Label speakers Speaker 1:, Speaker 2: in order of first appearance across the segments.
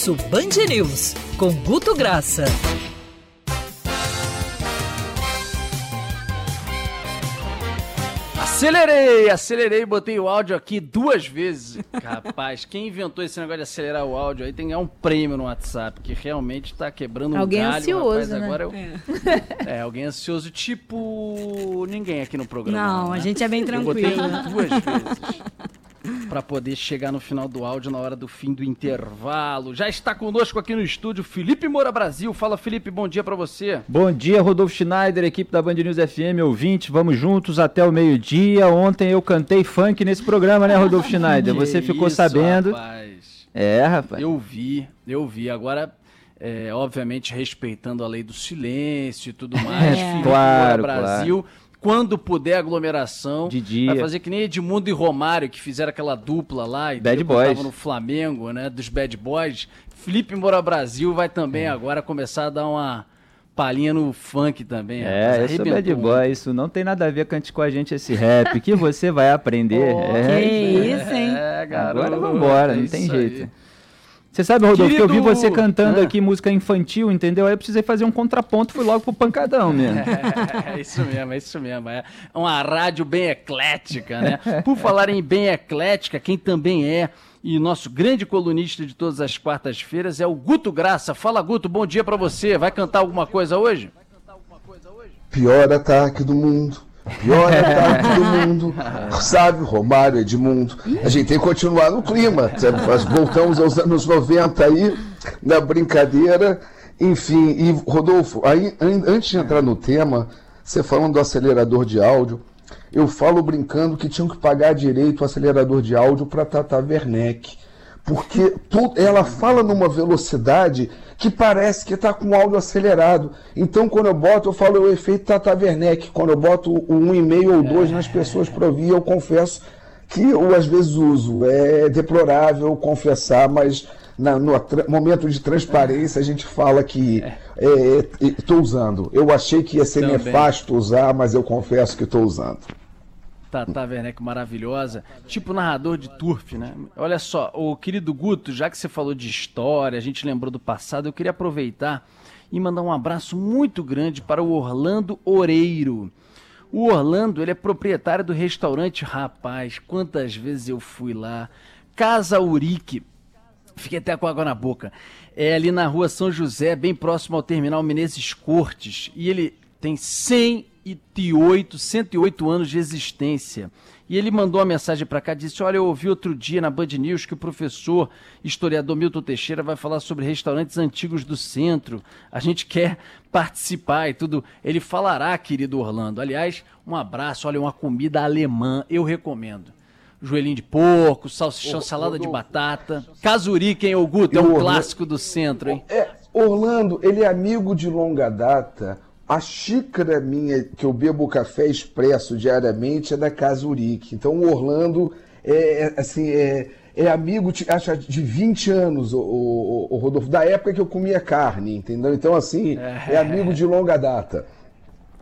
Speaker 1: Pulso Band News, com Guto Graça.
Speaker 2: Acelerei, acelerei, botei o áudio aqui duas vezes. Rapaz, quem inventou esse negócio de acelerar o áudio aí tem que ganhar um prêmio no WhatsApp, que realmente tá quebrando um
Speaker 3: alguém
Speaker 2: galho.
Speaker 3: ansioso,
Speaker 2: rapaz,
Speaker 3: né?
Speaker 2: agora eu... é. alguém ansioso, tipo ninguém aqui no programa.
Speaker 3: Não,
Speaker 2: né?
Speaker 3: a gente é bem
Speaker 2: Eu botei
Speaker 3: tranquilo.
Speaker 2: duas vezes. Pra poder chegar no final do áudio na hora do fim do intervalo. Já está conosco aqui no estúdio Felipe Moura Brasil. Fala, Felipe, bom dia pra você.
Speaker 4: Bom dia, Rodolfo Schneider, equipe da Band News FM, ouvinte, vamos juntos até o meio-dia. Ontem eu cantei funk nesse programa, né, Rodolfo Schneider? Você ficou
Speaker 2: isso,
Speaker 4: sabendo.
Speaker 2: Rapaz.
Speaker 4: É, rapaz.
Speaker 2: Eu vi, eu vi. Agora, é, obviamente, respeitando a lei do silêncio e tudo mais.
Speaker 4: É,
Speaker 2: Felipe
Speaker 4: claro,
Speaker 2: Moura Brasil. Quando puder aglomeração,
Speaker 4: De dia.
Speaker 2: vai fazer que nem Edmundo e Romário, que fizeram aquela dupla lá e
Speaker 4: Bad Boys.
Speaker 2: estavam no Flamengo, né? Dos Bad Boys. Felipe Moura Brasil vai também
Speaker 4: É.
Speaker 2: agora começar a dar uma palhinha no funk também.
Speaker 4: É, eu sou bad boy, isso não tem nada a ver cante com a gente esse rap, que você vai aprender.
Speaker 2: Pô,
Speaker 4: é,
Speaker 3: que isso, hein?
Speaker 2: É, garoto.
Speaker 4: Agora vambora,
Speaker 2: é
Speaker 4: não
Speaker 2: isso
Speaker 4: tem
Speaker 2: aí.
Speaker 4: Você sabe, Rodolfo, que eu vi
Speaker 2: Querido-
Speaker 4: você cantando
Speaker 2: Ah.
Speaker 4: aqui música infantil, entendeu? Aí eu precisei fazer um contraponto, fui logo pro pancadão mesmo.
Speaker 2: É isso mesmo, é isso mesmo. É uma rádio bem eclética, né? Por falar em bem eclética, quem também é e nosso grande colunista de todas as quartas-feiras é o Guto Graça. Fala, Guto, bom dia pra você. Vai cantar alguma coisa hoje?
Speaker 5: Pior ataque do mundo. Pior ataque do mundo. Sabe, Romário, Edmundo. A gente tem que continuar no clima. sabe? Nós voltamos aos anos 90 aí, na brincadeira. Enfim, e Rodolfo, aí, an- antes de entrar no tema, você falando do acelerador de áudio, eu falo brincando que tinham que pagar direito o acelerador de áudio para Tata Werneck. Porque ela fala numa velocidade que parece que está com o áudio acelerado. Então, quando eu boto, eu falo o efeito Tata Werneck. Quando eu boto o um e-mail ou dois nas pessoas para ouvir, eu confesso que eu às vezes uso. É deplorável confessar, mas na- no momento de transparência a gente fala que estou usando. Eu achei que ia ser
Speaker 2: Também.
Speaker 5: nefasto usar, mas eu confesso que estou usando.
Speaker 2: Tata Werneck maravilhosa, tipo narrador de turf, né? Olha só, o querido Guto, já que você falou de história, a gente lembrou do passado, eu queria aproveitar e mandar um abraço muito grande para o Orlando Oreiro. O Orlando, ele é proprietário do restaurante Rapaz. Quantas vezes eu fui lá? Casa Urique. Fiquei até com água na boca. É ali na rua São José, bem próximo ao terminal Menezes Cortes. E ele tem 108, 108 anos de existência. E ele mandou uma mensagem para cá, disse: Olha, eu ouvi outro dia na Band News que o professor historiador Milton Teixeira vai falar sobre restaurantes antigos do centro. A gente quer participar e tudo. Ele falará, querido Orlando. Aliás, um abraço, olha, uma comida alemã, eu recomendo. Joelhinho de porco, salsichão, salada de batata. Casurica, hein, ô Guto? É um
Speaker 5: Orlando-
Speaker 2: clássico do centro, hein?
Speaker 5: É, Orlando, ele é amigo de longa data. A xícara minha que eu bebo café expresso diariamente é da Casa Urique. Então o Orlando é, é, assim, é, é amigo de, acho, de 20 anos, o, o, o Rodolfo, da época que eu comia carne, entendeu? Então, assim, é, amigo de longa data.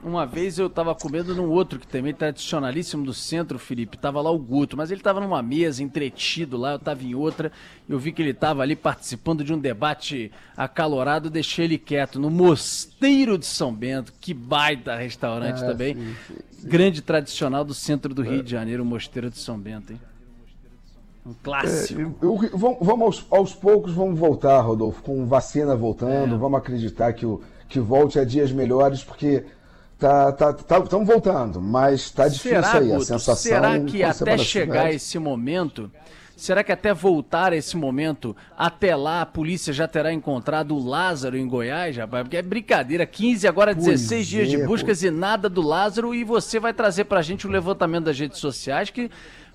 Speaker 2: Uma vez eu tava comendo num outro que também é tradicionalíssimo do centro, Felipe. Tava lá o Guto, mas ele tava numa mesa, entretido lá, eu tava em outra. Eu vi que ele tava ali participando de um debate acalorado, deixei ele quieto no Mosteiro de São Bento. Que baita restaurante
Speaker 5: Ah,
Speaker 2: também.
Speaker 5: sim, sim,
Speaker 2: Grande tradicional do centro do Rio de Janeiro, o Mosteiro de São Bento, hein? Um clássico.
Speaker 5: Eu- eu- vamos vamos aos, aos poucos, vamos voltar, Rodolfo, com vacina voltando,
Speaker 2: É.
Speaker 5: vamos acreditar que, o, que volte a dias melhores, porque tá, tá, tá, estamos voltando, mas tá difícil
Speaker 2: será,
Speaker 5: aí, a
Speaker 2: Guto,
Speaker 5: sensação.
Speaker 2: será que
Speaker 5: a
Speaker 2: até chegar esse momento, será que até voltar esse momento, até lá a polícia já terá encontrado o Lázaro em Goiás, rapaz? Porque é brincadeira, 15, agora
Speaker 5: Pois
Speaker 2: 16 dias de
Speaker 5: é,
Speaker 2: buscas e nada do Lázaro e você vai trazer pra gente o levantamento das redes sociais que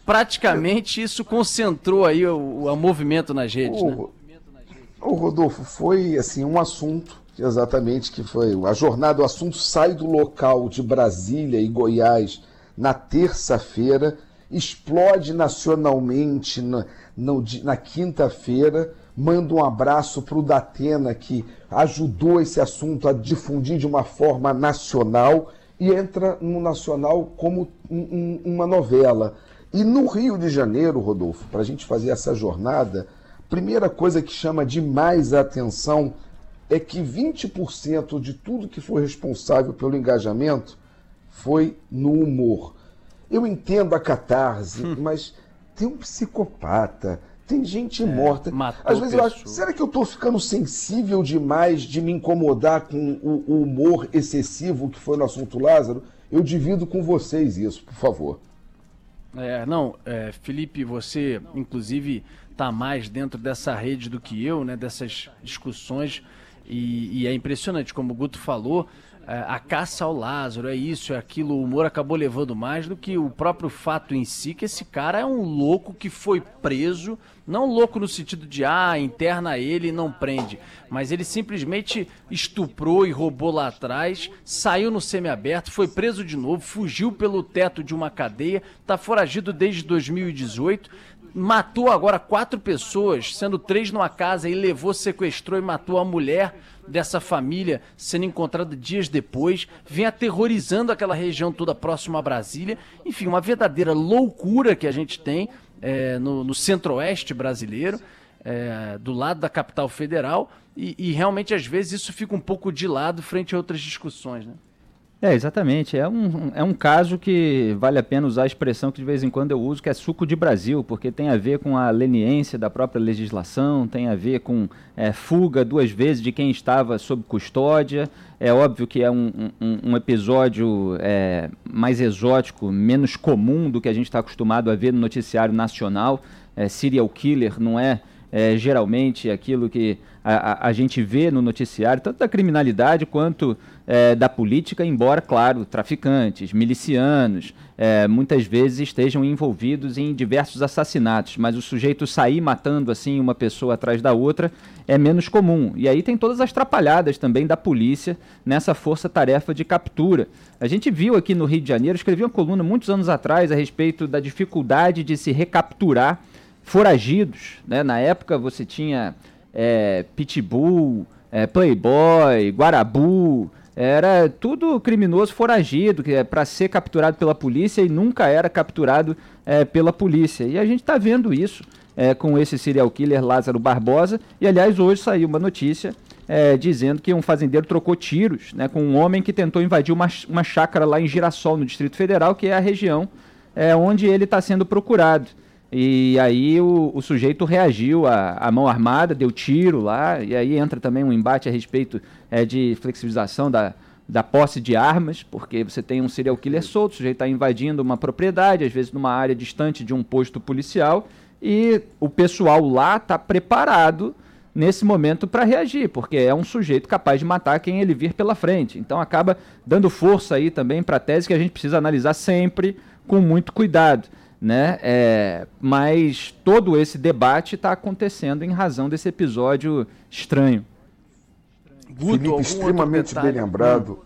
Speaker 2: praticamente isso concentrou aí o, o movimento nas redes, né?
Speaker 5: O, o Rodolfo, foi assim um assunto, exatamente, que foi a jornada, o assunto sai do local de Brasília e Goiás na terça-feira, explode nacionalmente na, di- na quinta-feira. Manda um abraço para o Datena, que ajudou esse assunto a difundir de uma forma nacional e entra no nacional como um- um- uma novela. E no Rio de Janeiro, Rodolfo, para a gente fazer essa jornada, primeira coisa que chama demais a atenção é que 20% de tudo que foi responsável pelo engajamento foi no humor. Eu entendo a catarse, hum. mas tem um psicopata, tem gente é, morta. Às vezes eu acho, será que eu estou ficando sensível demais de me incomodar com o, o, humor excessivo que foi no assunto Lázaro? Eu divido com vocês isso, por favor.
Speaker 2: É, não, é, Felipe, você inclusive está mais dentro dessa rede do que eu, né? Dessas discussões e, e é impressionante como o Guto falou a caça ao Lázaro, é isso, é aquilo, o humor acabou levando mais do que o próprio fato em si, que esse cara é um louco que foi preso, não louco no sentido de, ah, interna ele e não prende, mas ele simplesmente estuprou e roubou lá atrás, saiu no semiaberto, foi preso de novo, fugiu pelo teto de uma cadeia, tá foragido desde 2018, matou agora quatro pessoas, sendo três numa casa e levou, sequestrou e matou a mulher dessa família sendo encontrada dias depois, vem aterrorizando aquela região toda próxima a Brasília. Enfim, uma verdadeira loucura que a gente tem é, no, no centro-oeste brasileiro, é, do lado da capital federal, e, e realmente às vezes isso fica um pouco de lado frente a outras discussões. Né?
Speaker 4: É, exatamente. É um, é um caso que vale a pena usar a expressão que de vez em quando eu uso, que é suco de Brasil, porque tem a ver com a leniência da própria legislação, tem a ver com é, fuga duas vezes de quem estava sob custódia. É óbvio que é um, um, um episódio é, mais exótico, menos comum do que a gente está acostumado a ver no noticiário nacional. É, serial killer não é é, geralmente aquilo que a, a, gente vê no noticiário, tanto da criminalidade quanto é, da política, embora, claro, traficantes, milicianos, é, muitas vezes estejam envolvidos em diversos assassinatos, mas o sujeito sair matando assim uma pessoa atrás da outra é menos comum. E aí tem todas as trapalhadas também da polícia nessa força-tarefa de captura. A gente viu aqui no Rio de Janeiro, escrevi uma coluna muitos anos atrás a respeito da dificuldade de se recapturar foragidos. Né? Na época você tinha é, Pitbull, é, Playboy, Guarabu, era tudo criminoso foragido, que é para ser capturado pela polícia e nunca era capturado é, pela polícia. E a gente está vendo isso é, com esse serial killer Lázaro Barbosa. E aliás, hoje saiu uma notícia é, dizendo que um fazendeiro trocou tiros né, com um homem que tentou invadir uma, uma chácara lá em Girassol, no Distrito Federal, que é a região é, onde ele está sendo procurado. E aí o, o sujeito reagiu à, mão armada, deu tiro lá, e aí entra também um embate a respeito é, de flexibilização da, da posse de armas, porque você tem um serial killer solto, o sujeito está invadindo uma propriedade, às vezes numa área distante de um posto policial, e o pessoal lá está preparado nesse momento para reagir, porque é um sujeito capaz de matar quem ele vir pela frente. Então acaba dando força aí também para a tese que a gente precisa analisar sempre com muito cuidado né? É, mas todo esse debate está acontecendo em razão desse episódio estranho.
Speaker 5: Guto, Felipe, extremamente bem lembrado.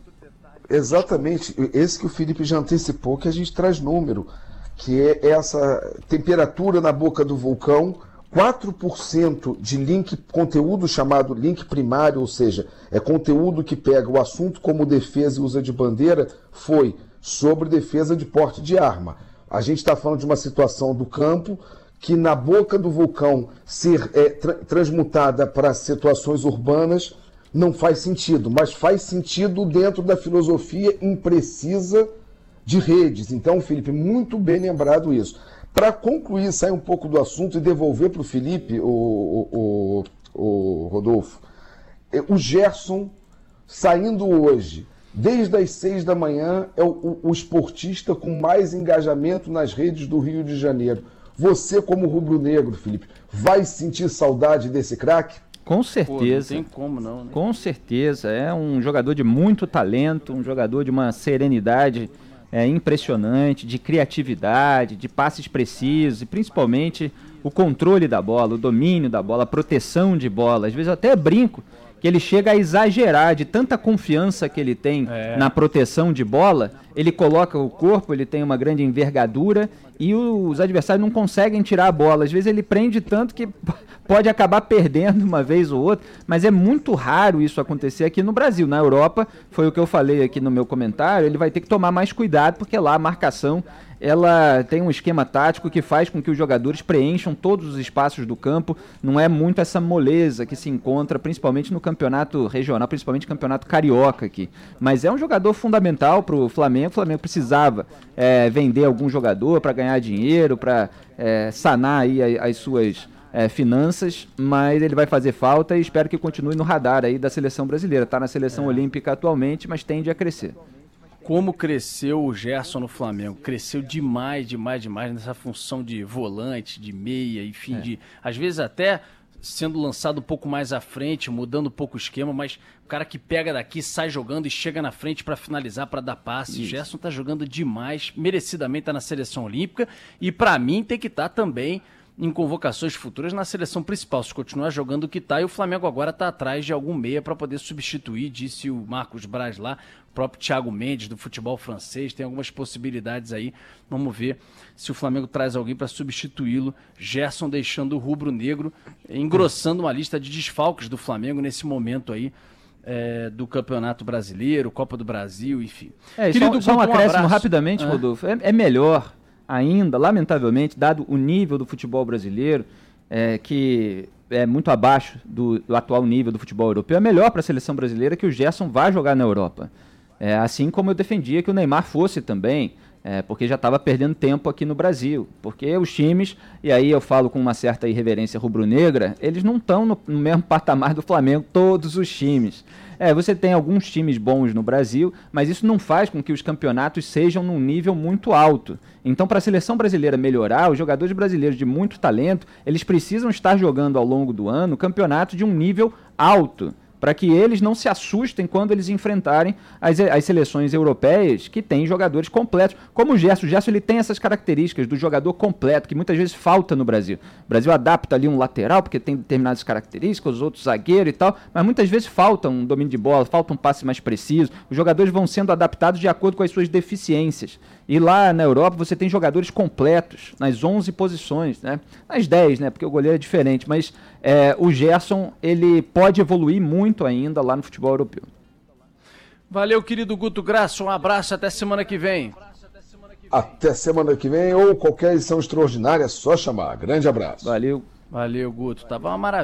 Speaker 5: Exatamente, esse que o Felipe já antecipou, que a gente traz número, que é essa temperatura na boca do vulcão, 4% de link, conteúdo chamado link primário, ou seja, é conteúdo que pega o assunto como defesa e usa de bandeira, foi sobre defesa de porte de arma. A gente está falando de uma situação do campo que na boca do vulcão ser é, tra transmutada para situações urbanas não faz sentido, mas faz sentido dentro da filosofia imprecisa de redes. Então, Felipe, muito bem lembrado isso. Para concluir, sair um pouco do assunto e devolver para o Felipe, o, o Rodolfo, é, o Gerson saindo hoje Desde as seis da manhã é o, o, esportista com mais engajamento nas redes do Rio de Janeiro. Você, como rubro-negro, Felipe, vai sentir saudade desse craque?
Speaker 4: Com certeza.
Speaker 2: Pô, não tem como não. Né?
Speaker 4: Com certeza. É um jogador de muito talento, um jogador de uma serenidade é, impressionante, de criatividade, de passes precisos e principalmente o controle da bola, o domínio da bola, a proteção de bola. Às vezes eu até brinco que ele chega a exagerar de tanta confiança que ele tem é. na proteção de bola. Ele coloca o corpo, ele tem uma grande envergadura e os adversários não conseguem tirar a bola. Às vezes ele prende tanto que pode acabar perdendo uma vez ou outra, mas é muito raro isso acontecer aqui no Brasil. Na Europa, foi o que eu falei aqui no meu comentário, ele vai ter que tomar mais cuidado, porque lá a marcação ela tem um esquema tático que faz com que os jogadores preencham todos os espaços do campo. Não é muito essa moleza que se encontra, principalmente no campeonato regional, principalmente no campeonato carioca aqui. Mas é um jogador fundamental para o Flamengo. O Flamengo precisava é, vender algum jogador para ganhar dinheiro, para é, sanar aí as suas é, finanças, mas ele vai fazer falta e espero que continue no radar aí da seleção brasileira. Está na seleção é. olímpica atualmente, mas tende a crescer.
Speaker 2: Como cresceu o Gerson no Flamengo? Cresceu demais, demais, demais nessa função de volante, de meia, enfim, é. de às vezes até sendo lançado um pouco mais à frente, mudando um pouco o esquema, mas o cara que pega daqui, sai jogando e chega na frente para finalizar, para dar passe. Isso. Gerson tá jogando demais, merecidamente tá na seleção olímpica e para mim tem que estar tá também em convocações futuras na seleção principal, se continuar jogando o que está, e o Flamengo agora está atrás de algum meia para poder substituir, disse o Marcos Braz lá, o próprio Thiago Mendes do futebol francês, tem algumas possibilidades aí. Vamos ver se o Flamengo traz alguém para substituí-lo. Gerson deixando o rubro-negro, engrossando uma lista de desfalques do Flamengo nesse momento aí. É, do Campeonato Brasileiro, Copa do Brasil, enfim.
Speaker 4: É, Querido, só, só um acréscimo um rapidamente, ah. Rodolfo. É, é melhor ainda, lamentavelmente, dado o nível do futebol brasileiro, é, que é muito abaixo do, do, atual nível do futebol europeu, é melhor para a seleção brasileira que o Gerson vá jogar na Europa. É, assim como eu defendia que o Neymar fosse também, é, porque já estava perdendo tempo aqui no Brasil. Porque os times, e aí eu falo com uma certa irreverência rubro-negra, eles não estão no, no mesmo patamar do Flamengo, todos os times. É, você tem alguns times bons no Brasil, mas isso não faz com que os campeonatos sejam num nível muito alto. Então, para a seleção brasileira melhorar, os jogadores brasileiros de muito talento, eles precisam estar jogando ao longo do ano campeonato de um nível alto para que eles não se assustem quando eles enfrentarem as, as seleções europeias que têm jogadores completos, como o Gerson. O Gerson ele tem essas características do jogador completo, que muitas vezes falta no Brasil. O Brasil adapta ali um lateral, porque tem determinadas características, os outros zagueiro e tal, mas muitas vezes falta um domínio de bola, falta um passe mais preciso. Os jogadores vão sendo adaptados de acordo com as suas deficiências. E lá na Europa você tem jogadores completos, nas 11 posições, né? Nas 10, né? Porque o goleiro é diferente, mas é, o Gerson ele pode evoluir muito ainda lá no futebol europeu.
Speaker 2: Valeu, querido Guto Graça, um abraço, até semana que vem.
Speaker 5: Até semana que vem ou qualquer edição extraordinária, é só chamar. Grande abraço.
Speaker 2: Valeu. Valeu, Guto. Tava uma maravilha.